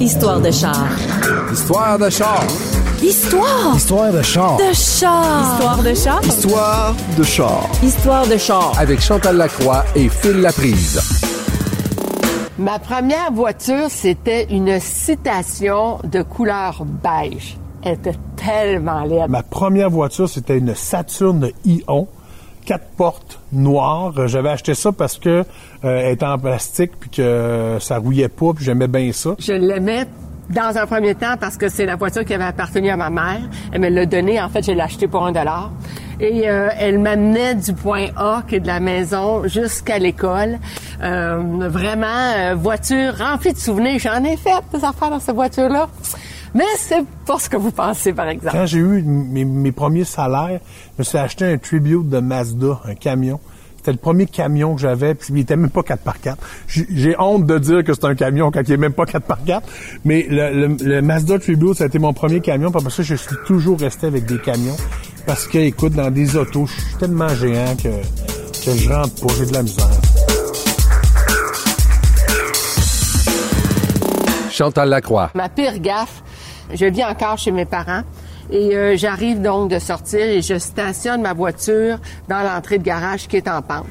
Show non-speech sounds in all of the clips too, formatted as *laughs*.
Histoire de char. Histoire de char. Histoire Histoire de char. de char. Histoire de char. Histoire de char. Histoire de char. Avec Chantal Lacroix et Phil Laprise. Ma première voiture, c'était une citation de couleur beige. Elle était tellement laide. Ma première voiture, c'était une Saturn Ion, quatre portes noires. J'avais acheté ça parce que euh, était en plastique puis que ça rouillait pas puis j'aimais bien ça. Je l'aimais dans un premier temps parce que c'est la voiture qui avait appartenu à ma mère. Elle me l'a donnée. En fait, je l'ai achetée pour un dollar. Et euh, elle m'amenait du point A, qui est de la maison, jusqu'à l'école. Euh, vraiment, euh, voiture remplie de souvenirs. J'en ai fait des affaires dans cette voiture-là. Mais c'est pas ce que vous pensez, par exemple. Quand j'ai eu mes, mes premiers salaires, je me suis acheté un Tribute de Mazda, un camion. C'était le premier camion que j'avais, puis il était même pas 4x4. J'ai j'ai honte de dire que c'est un camion quand il est même pas 4x4, mais le, le- le Mazda Tribute, ça a été mon premier camion, puis après ça, je suis toujours resté avec des camions, parce que, écoute, dans des autos, je suis tellement géant que, que je rentre pas, j'ai de la misère. Chantal Lacroix. Ma pire gaffe, je vis encore chez mes parents. Et euh, j'arrive donc de sortir et je stationne ma voiture dans l'entrée de garage qui est en pente.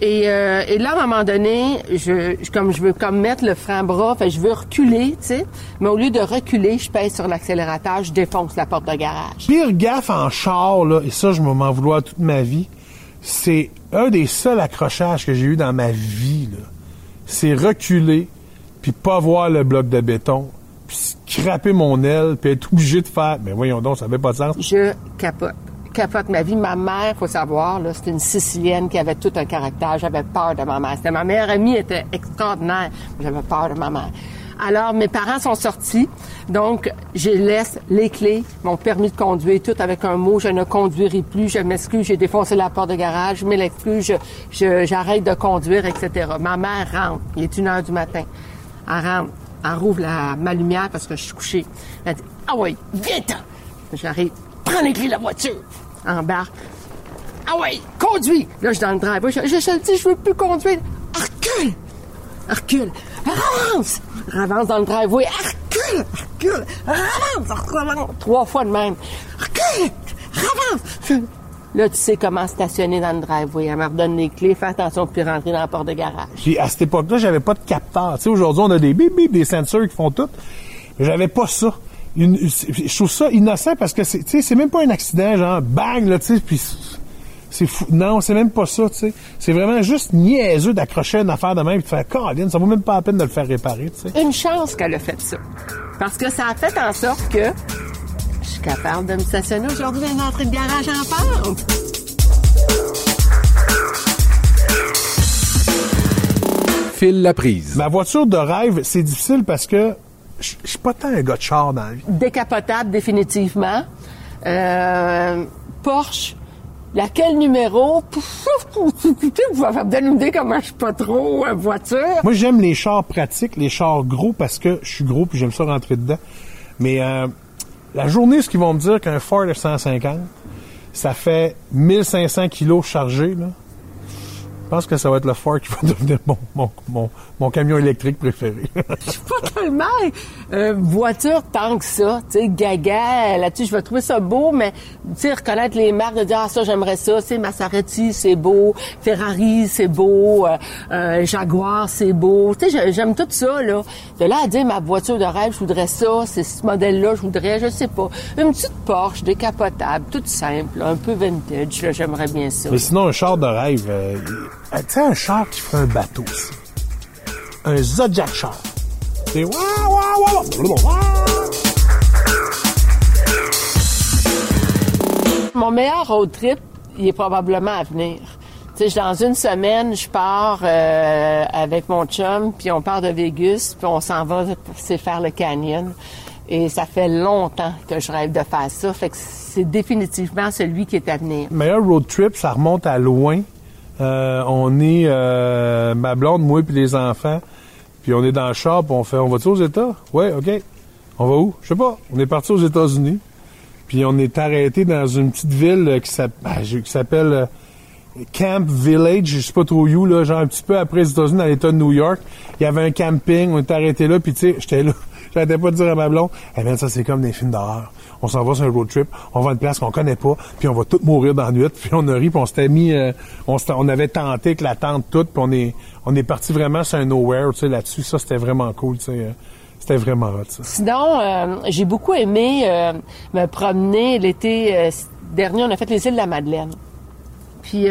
Et, euh, là, à un moment donné, je, comme je veux comme mettre le frein bras, je veux reculer, tu. Mais au lieu de reculer, je pèse sur l'accélérateur, je défonce la porte de garage. Pire gaffe en char, là, et ça, je m'en vouloir toute ma vie, c'est un des seuls accrochages que j'ai eu dans ma vie. C'est reculer, puis pas voir le bloc de béton, scraper mon aile, puis être obligé de faire... Mais voyons donc, ça avait pas de sens. Je capote. Capote ma vie. Ma mère, faut savoir, là, c'était une Sicilienne qui avait tout un caractère. J'avais peur de ma mère. C'était ma meilleure amie, était extraordinaire. J'avais peur de ma mère. Alors, mes parents sont sortis. Donc, je laisse les clés, mon permis de conduire, tout avec un mot. Je ne conduirai plus. Je m'excuse. J'ai défoncé la porte de garage. Je m'excuse. Je- j'arrête de conduire, etc. Ma mère rentre. Il est une heure du matin. Elle rentre. Elle rouvre la, ma lumière parce que je suis couchée. Elle dit, ah oui, viens-t'en. J'arrive. Prends les clés de la voiture. Embarque. Ah ouais, conduis. Là, je suis dans le drive. Je, je, je dis, je veux plus conduire. Recule. Recule. Avance. Avance dans le driveway. Recule. Recule. Avance. Avance. Trois fois de même. Recule. Avance. Là, tu sais comment stationner dans le driveway. Elle me redonne les clés. Fais attention de plus rentrer dans la porte de garage. Puis à cette époque-là, j'avais pas de capteur. Tu sais, aujourd'hui, on a des bip bip, des sensors qui font tout. Mais j'avais pas ça. Une- je trouve ça innocent parce que c'est, tu sais, c'est même pas un accident, genre bang, là, tu sais, puis c'est fou. Non, c'est même pas ça, tu sais. C'est vraiment juste niaiseux d'accrocher une affaire de même et de faire Caroline, ça vaut même pas la peine de le faire réparer, tu sais. Une chance qu'elle a fait ça. Parce que ça a fait en sorte que je suis capable de me stationner aujourd'hui dans une entrée de garage en pente. Phil Laprise. Ma voiture de rêve, c'est difficile parce que je suis pas tant un gars de char dans la vie. Décapotable, définitivement. Euh, Porsche. Laquelle numéro? Vous me donner une idée comment je suis pas trop euh, voiture? Moi, j'aime les chars pratiques, les chars gros parce que je suis gros puis j'aime ça rentrer dedans. Mais euh, la journée, ce qu'ils vont me dire qu'un Ford F-150, ça fait 1500 kilos chargés, là. Je pense que ça va être le Ford qui va *laughs* devenir mon, mon, mon, mon camion électrique préféré. Je suis pas tellement euh, voiture tant que ça. Tu sais, gaga, là-dessus, je vais trouver ça beau, mais tu sais, reconnaître les marques, de dire, ah, ça, j'aimerais ça. C'est Maserati, c'est beau. Ferrari, c'est beau. Euh, euh, Jaguar, c'est beau. Tu sais, j'ai- j'aime tout ça, là. De là à dire, ma voiture de rêve, je voudrais ça. C'est ce modèle-là, je voudrais, je sais pas. Une petite Porsche décapotable, toute simple, un peu vintage, là, j'aimerais bien ça. Mais sinon, un char de rêve, euh, tu sais, un char qui ferait un bateau aussi. Un Zodiac char. C'est waouh, waouh, waouh, waouh. Mon meilleur road trip, il est probablement à venir. Tu sais, dans une semaine, je pars euh, avec mon chum, puis on part de Vegas, puis on s'en va c'est faire le canyon. Et ça fait longtemps que je rêve de faire ça. Fait que c'est définitivement celui qui est à venir. meilleur road trip, ça remonte à loin. Euh, on est euh, ma blonde, moi puis les enfants. Puis on est dans le char, puis on fait on va-tu aux États? Ouais, OK. On va où? Je sais pas. On est parti aux États-Unis. Puis on est arrêté dans une petite ville euh, ben, qui s'appelle euh, Camp Village, je sais pas trop où, là, genre un petit peu après les États-Unis, dans l'État de New York. Il y avait un camping, on était arrêté là, puis tu sais, j'étais là. *laughs* J'arrêtais pas de dire à ma blonde, eh bien, ça c'est comme des films d'horreur. On s'en va sur un road trip, on va à une place qu'on connaît pas, puis on va tous mourir dans la nuit, puis on a ri, puis on s'était mis, euh, on, avait tenté que la tente toute, puis on est, on parti vraiment sur un nowhere, tu sais, là-dessus. Ça, c'était vraiment cool, tu sais. euh, C'était vraiment hot. Sinon, euh, j'ai beaucoup aimé me promener l'été dernier. On a fait les îles de la Madeleine. Puis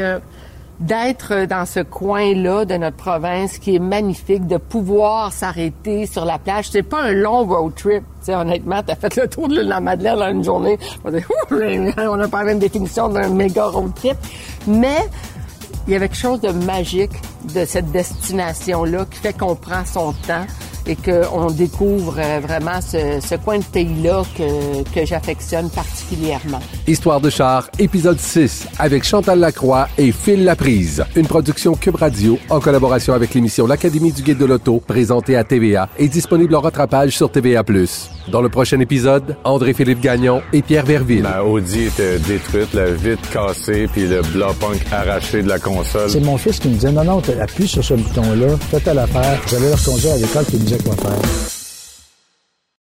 d'être dans ce coin-là de notre province qui est magnifique, de pouvoir s'arrêter sur la plage. C'est pas un long road trip. Tu sais, honnêtement, t'as fait le tour de la Madeleine en une journée. On dit, *laughs* Ouh, on a pas la même définition d'un méga road trip. Mais il y avait quelque chose de magique de cette destination-là qui fait qu'on prend son temps et qu'on découvre euh, vraiment ce, ce coin de pays-là que, que j'affectionne particulièrement. Histoire de char, épisode 6, avec Chantal Lacroix et Phil Laprise. Une production Cube Radio en collaboration avec l'émission L'Académie du Guide de l'Auto, présentée à TVA et disponible en rattrapage sur TVA+. Dans le prochain épisode, André-Philippe Gagnon et Pierre Verville. Ma Audi était détruite, la vitre cassée, puis le bloc punk arraché de la console. C'est mon fils qui me disait, non, non, appuie sur ce bouton-là, fais telle affaire. J'allais leur conduire à l'école, il me disait quoi faire.